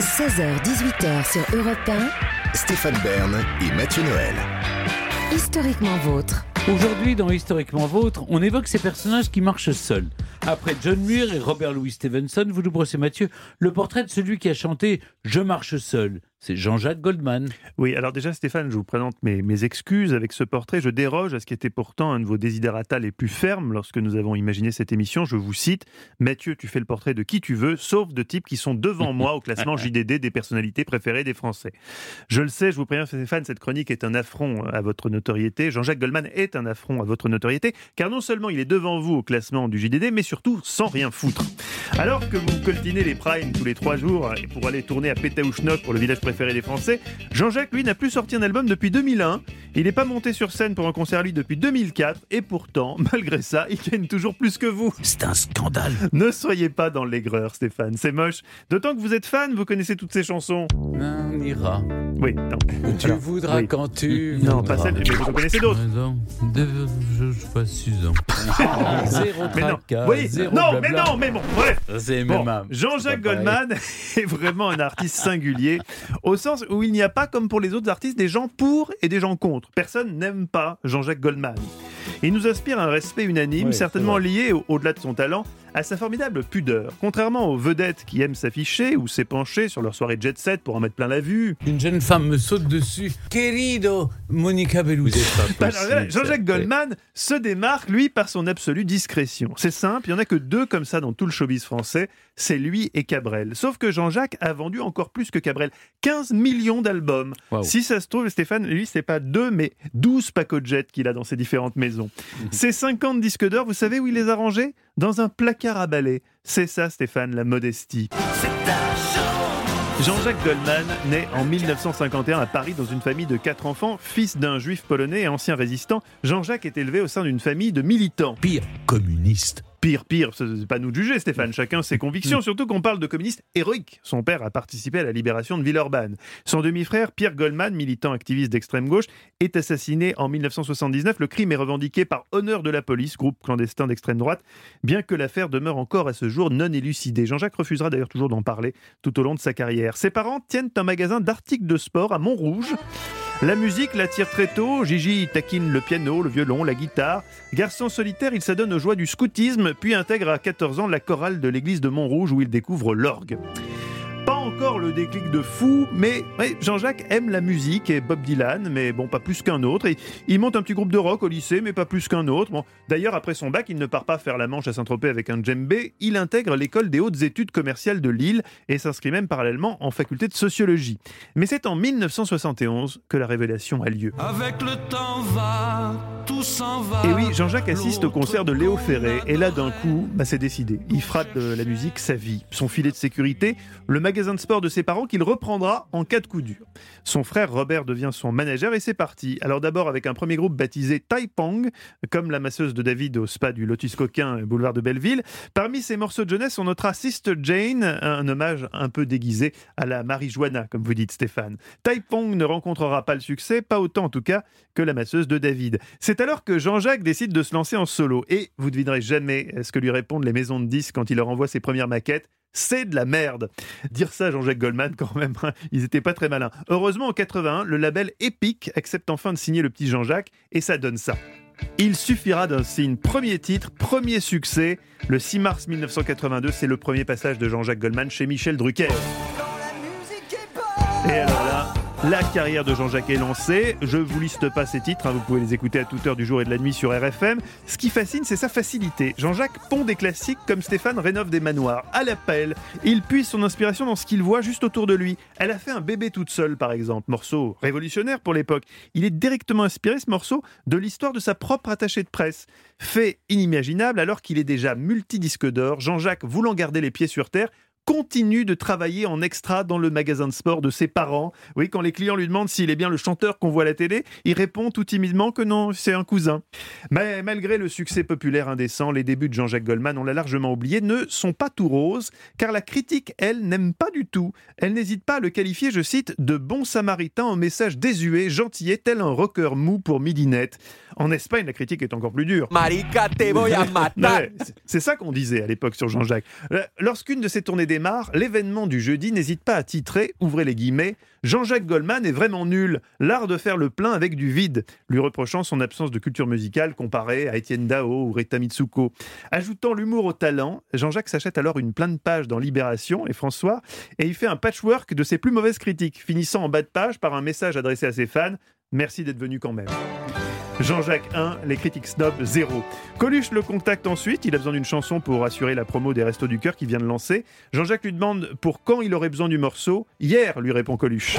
16h-18h sur Europe 1, Stéphane Bern et Mathieu Noël. historiquement vôtre. Aujourd'hui, dans Historiquement Vôtre, on évoque ces personnages qui marchent seuls. Après John Muir et Robert Louis Stevenson, vous nous brossez, Mathieu, le portrait de celui qui a chanté Je marche seul. C'est Jean-Jacques Goldman. Oui, alors déjà Stéphane, je vous présente mes, mes, excuses avec ce portrait. Je déroge à ce qui était pourtant un de vos desiderata les plus fermes lorsque nous avons imaginé cette émission. Je vous cite, Mathieu, tu fais le portrait de qui tu veux, sauf de types qui sont devant moi au classement JDD des personnalités préférées des Français. Je le sais, je vous préviens Stéphane, cette chronique est un affront à votre notoriété. Jean-Jacques Goldman est un affront à votre notoriété, car non seulement il est devant vous au classement du JDD, mais surtout sans rien foutre. Alors que vous coltinez les primes tous les trois jours pour aller tourner à Pétaouchnok pour le village préféré des Français, Jean-Jacques, lui, n'a plus sorti un album depuis 2001. Il n'est pas monté sur scène pour un concert, lui, depuis 2004. Et pourtant, malgré ça, il gagne toujours plus que vous. C'est un scandale. Ne soyez pas dans l'aigreur, Stéphane. C'est moche. D'autant que vous êtes fan, vous connaissez toutes ces chansons. On ira. Oui, non. Tu Alors, voudras oui. quand tu. Non, pas celle, mais vous en connaissez d'autres. Je pas, Suzanne. Zéro Mais non, tracas, oui, zéro non, mais non, mais bon, bref. Bon, Jean-Jacques. Goldman est vraiment un artiste singulier, au sens où il n'y a pas, comme pour les autres artistes, des gens pour et des gens contre. Personne n'aime pas Jean-Jacques Goldman. Il nous inspire un respect unanime, Oui, certainement lié, au- au-delà de son talent, à sa formidable pudeur. Contrairement aux vedettes qui aiment s'afficher ou s'épancher sur leur soirée jet set pour en mettre plein la vue, Une jeune femme me saute dessus. Querido, Monica Bellucci. Voilà, Jean-Jacques Goldman se démarque, lui, par son absolue discrétion. C'est simple, il n'y en a que deux comme ça dans tout le showbiz français, c'est lui et Cabrel. Sauf que Jean-Jacques a vendu encore plus que Cabrel, 15 millions d'albums. Si ça se trouve, Stéphane, lui, c'est pas deux, mais 12 Paco-Jet qu'il a dans ses différentes maisons. Ces 50 disques d'or, vous savez où il les a rangés? Dans un placard à balai. C'est ça, Stéphane, la modestie. Jean-Jacques Goldman naît en 1951 à Paris dans une famille de quatre enfants, fils d'un juif polonais et ancien résistant. Jean-Jacques est élevé au sein d'une famille de militants. Pire, communiste. Pire, pire, ce n'est pas nous de juger Stéphane, chacun ses convictions, surtout qu'on parle de communistes héroïques. Son père a participé à la libération de Villeurbanne. Son demi-frère, Pierre Goldman, militant activiste d'extrême gauche, est assassiné en 1979. Le crime est revendiqué par Honneur de la police, groupe clandestin d'extrême droite, bien que l'affaire demeure encore à ce jour non élucidée. Jean-Jacques refusera d'ailleurs toujours d'en parler tout au long de sa carrière. Ses parents tiennent un magasin d'articles de sport à Montrouge. La musique l'attire très tôt. Gigi taquine le piano, le violon, la guitare. Garçon solitaire, il s'adonne aux joies du scoutisme, puis intègre à 14 ans la chorale de l'église de Montrouge où il découvre l'orgue. Encore le déclic de fou, mais Jean-Jacques aime la musique et Bob Dylan, mais bon, pas plus qu'un autre. Et il monte un petit groupe de rock au lycée, mais pas plus qu'un autre. D'ailleurs, après son bac, il ne part pas faire la manche à Saint-Tropez avec un djembé. Il intègre l'école des hautes études commerciales de Lille et s'inscrit même parallèlement en faculté de sociologie. Mais c'est en 1971 que la révélation a lieu. Avec le temps va. Et oui, Jean-Jacques assiste au concert de Léo Ferré, et là d'un coup, bah, c'est décidé. Il fera de la musique sa vie, son filet de sécurité, le magasin de sport de ses parents qu'il reprendra en cas de coup dur. Son frère Robert devient son manager et c'est parti. Alors d'abord avec un premier groupe baptisé Taipong, comme la masseuse de David au spa du Lotus Coquin, boulevard de Belleville. Parmi ses morceaux de jeunesse, on notera Sister Jane, un hommage un peu déguisé à la marijuana, comme vous dites Stéphane. Taipong ne rencontrera pas le succès, pas autant en tout cas que la masseuse de David. C'est alors que Jean-Jacques décide de se lancer en solo. Et vous devinerez jamais ce que lui répondent les maisons de disques quand il leur envoie ses premières maquettes. C'est de la merde. Dire ça, Jean-Jacques Goldman, quand même, hein, ils étaient pas très malins. Heureusement, en 81, le label Epic accepte enfin de signer le petit Jean-Jacques et ça donne ça. Il suffira d'un signe. Premier titre, premier succès. Le 6 mars 1982, c'est le premier passage de Jean-Jacques Goldman chez Michel Drucker. Et alors là, la carrière de Jean-Jacques est lancée. Je vous liste pas ces titres, hein, vous pouvez les écouter à toute heure du jour et de la nuit sur RFM. Ce qui fascine, c'est sa facilité. Jean-Jacques pond des classiques comme Stéphane rénove des manoirs. À l'appel, il puise son inspiration dans ce qu'il voit juste autour de lui. Elle a fait un bébé toute seule, par exemple, morceau révolutionnaire pour l'époque. Il est directement inspiré, ce morceau, de l'histoire de sa propre attachée de presse. Fait inimaginable alors qu'il est déjà multidisque d'or, Jean-Jacques, voulant garder les pieds sur terre, continue de travailler en extra dans le magasin de sport de ses parents. Oui, quand les clients lui demandent s'il est bien le chanteur qu'on voit à la télé, il répond tout timidement que non, c'est un cousin. Mais malgré le succès populaire indécent, les débuts de Jean-Jacques Goldman, on l'a largement oublié, ne sont pas tout roses, car la critique, elle, n'aime pas du tout. Elle n'hésite pas à le qualifier, je cite, de bon samaritain au message désuet, gentillet, tel un rocker mou pour midinette. En Espagne, la critique est encore plus dure. Marica, te voy a matar. C'est- ça qu'on disait à l'époque sur Jean-Jacques. Euh, Lorsqu'une de ses tournées démarre, l'événement du jeudi n'hésite pas à titrer, ouvrez les guillemets, Jean-Jacques Goldman est vraiment nul, l'art de faire le plein avec du vide, lui reprochant son absence de culture musicale comparée à Étienne Dao ou Rita Mitsuko. Ajoutant l'humour au talent, Jean-Jacques s'achète alors une pleine page dans Libération et François, et il fait un patchwork de ses plus mauvaises critiques, finissant en bas de page par un message adressé à ses fans, merci d'être venu quand même. Jean-Jacques 1, les critiques snob 0. Coluche le contacte ensuite, il a besoin d'une chanson pour assurer la promo des Restos du Cœur qui vient de lancer. Jean-Jacques lui demande pour quand il aurait besoin du morceau. Hier, lui répond Coluche.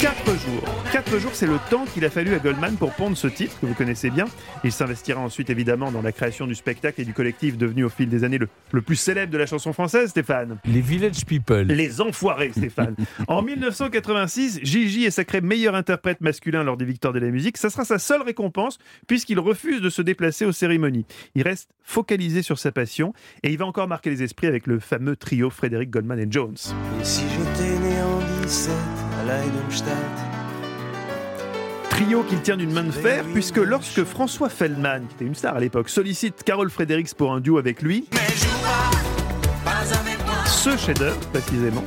Quatre jours. Quatre jours, c'est le temps qu'il a fallu à Goldman pour pondre ce titre que vous connaissez bien. Il s'investira ensuite évidemment dans la création du spectacle et du collectif devenu au fil des années le, le plus célèbre de la chanson française, Stéphane. Les Village People. Les enfoirés, Stéphane. en 1986, Gigi est sacré meilleur interprète masculin lors des Victoires de la musique. Ça sera sa seule récompense puisqu'il refuse de se déplacer aux cérémonies. Il reste focalisé sur sa passion et il va encore marquer les esprits avec le fameux trio Frédéric Goldman et Jones. Et si j'étais né en 17 à Leidenstadt Trio qu'il tient d'une main de fer, puisque lorsque François Feldman, qui était une star à l'époque, sollicite Carole Fredericks pour un duo avec lui, ce chef-d'œuvre précisément,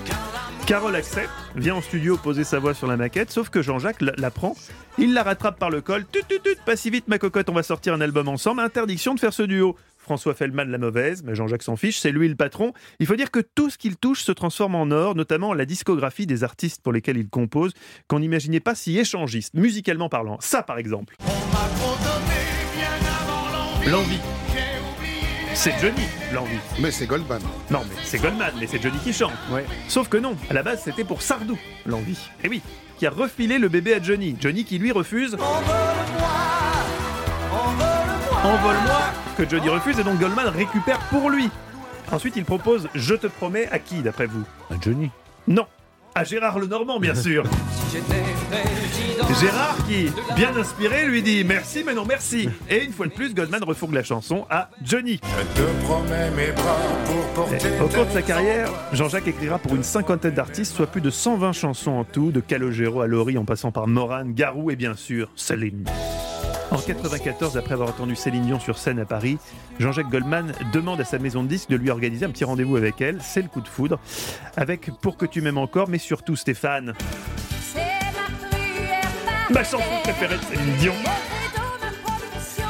Carole accepte, vient en studio poser sa voix sur la maquette, sauf que Jean-Jacques la, prend, il la rattrape par le col, tut tut tut, pas si vite ma cocotte, on va sortir un album ensemble, interdiction de faire ce duo. François Feldman la mauvaise, mais Jean-Jacques s'en fiche, c'est lui le patron. Il faut dire que tout ce qu'il touche se transforme en or, notamment la discographie des artistes pour lesquels il compose, qu'on n'imaginait pas si échangistes, musicalement parlant. Ça par exemple. L'envie. C'est Johnny, l'envie. Mais c'est Goldman. Non, mais c'est Goldman, mais c'est Johnny qui chante. Sauf que non, à la base c'était pour Sardou, l'envie. Et oui, qui a refilé le bébé à Johnny. Johnny qui lui refuse. Envole-moi Que Johnny refuse et donc Goldman récupère pour lui. Ensuite, il propose Je te promets à qui, d'après vous? Ah, Johnny. Non, à Gérard Lenormand, bien sûr. Gérard qui, bien inspiré, lui dit merci, mais non merci. Et une fois de plus, Goldman refourgue la chanson à Johnny. Je te promets mes bras pour porter. Au cours de sa carrière, Jean-Jacques écrira pour une cinquantaine d'artistes, soit plus de 120 chansons en tout, de Calogero à Laurie en passant par Moran, Garou et bien sûr Céline. En 94, après avoir entendu Céline Dion sur scène à Paris, Jean-Jacques Goldman demande à sa maison de disques de lui organiser un petit rendez-vous avec elle. C'est le coup de foudre. Avec Pour que tu m'aimes encore, mais surtout Stéphane, ma chanson préférée de Céline Dion.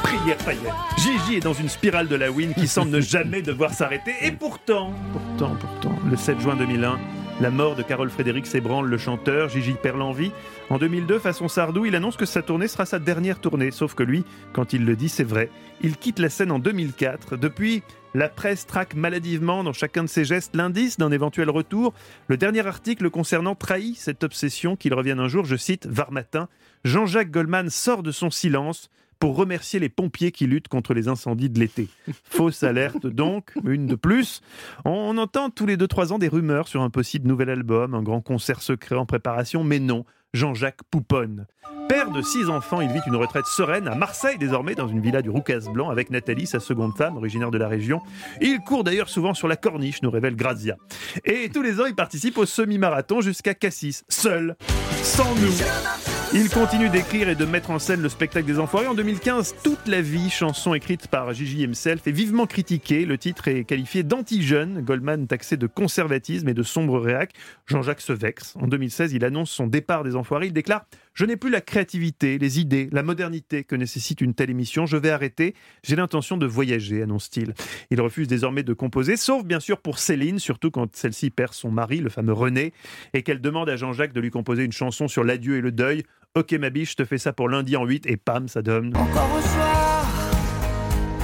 Prière païenne. Gigi est dans une spirale de la win qui semble ne jamais devoir s'arrêter. Et pourtant, pourtant, pourtant, le 7 juin 2001, la mort de Carole Frédéric ébranle le chanteur. Gigi perd l'envie. En 2002, façon Sardou, il annonce que sa tournée sera sa dernière tournée. Sauf que lui, quand il le dit, c'est vrai. Il quitte la scène en 2004. Depuis, la presse traque maladivement dans chacun de ses gestes l'indice d'un éventuel retour. Le dernier article concernant trahit cette obsession qu'il revienne un jour, je cite, Var matin, Jean-Jacques Goldman sort de son silence pour remercier les pompiers qui luttent contre les incendies de l'été. Fausse alerte donc, une de plus. On entend tous les 2-3 ans des rumeurs sur un possible nouvel album, un grand concert secret en préparation, mais non, Jean-Jacques pouponne. Père de six enfants, il vit une retraite sereine à Marseille désormais, dans une villa du Roucas Blanc, avec Nathalie, sa seconde femme, originaire de la région. Il court d'ailleurs souvent sur la corniche, nous révèle Grazia. Et tous les ans, il participe au semi-marathon jusqu'à Cassis, seul, sans nous. Il continue d'écrire et de mettre en scène le spectacle des Enfoirés. En 2015, Toute la vie, chanson écrite par Gigi himself, est vivement critiquée. Le titre est qualifié d'anti-jeune. Goldman taxé de conservatisme et de sombre réac. Jean-Jacques se vexe. En 2016, il annonce son départ des Enfoirés. Il déclare Je n'ai plus la créativité, les idées, la modernité que nécessite une telle émission. Je vais arrêter. J'ai l'intention de voyager, annonce-t-il. Il refuse désormais de composer, sauf bien sûr pour Céline, surtout quand celle-ci perd son mari, le fameux René, et qu'elle demande à Jean-Jacques de lui composer une chanson sur l'adieu et le deuil. Ok ma biche, je te fais ça pour lundi en 8 et pam, ça donne. Encore au soir,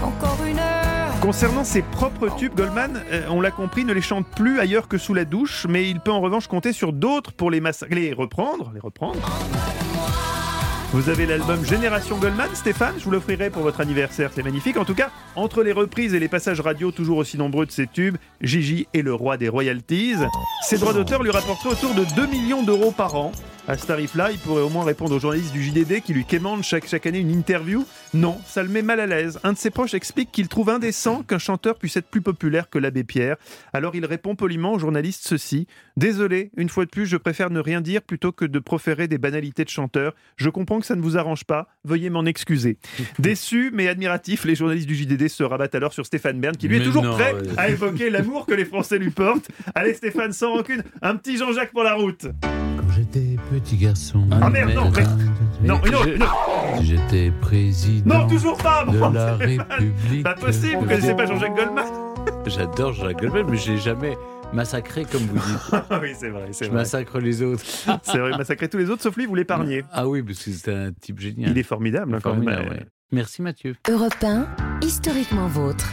encore une heure. Concernant ses propres tubes, Goldman, euh, on l'a compris, ne les chante plus ailleurs que sous la douche, mais il peut en revanche compter sur d'autres pour les massacrer, les reprendre, les reprendre. Vous avez l'album Génération Goldman, Stéphane, je vous l'offrirai pour votre anniversaire, c'est magnifique. En tout cas, entre les reprises et les passages radio toujours aussi nombreux de ses tubes, Gigi est le roi des royalties. Ses droits d'auteur lui rapporteraient autour de 2 millions d'euros par an. À ce tarif-là, il pourrait au moins répondre aux journalistes du JDD qui lui quémandent chaque, chaque année une interview. Non, ça le met mal à l'aise. Un de ses proches explique qu'il trouve indécent qu'un chanteur puisse être plus populaire que l'abbé Pierre. Alors il répond poliment aux journalistes ceci. Désolé, une fois de plus, je préfère ne rien dire plutôt que de proférer des banalités de chanteur. Je comprends que ça ne vous arrange pas. Veuillez m'en excuser. Déçus mais admiratifs, les journalistes du JDD se rabattent alors sur Stéphane Bern qui lui est toujours non, prêt ouais. à évoquer l'amour que les Français lui portent. Allez Stéphane, sans rancune, un petit Jean-Jacques pour la route. Petit garçon. Ah, merde, non, mais- Non, une autre, une autre. J'étais président. Non, toujours pas de bon, la Stéphane. République. Pas possible, vous connaissez pas Jean-Jacques Goldman? J'adore Jacques Goldman, mais je l'ai jamais massacré comme vous dites. Ah oui, c'est vrai, c'est Je vrai. massacre les autres. C'est vrai, massacrer tous les autres, sauf lui, vous l'épargnez. Ah oui, parce que c'est un type génial. Il est formidable, hein, quand même. formidable. ouais. Merci Mathieu. Europe 1, historiquement vôtre.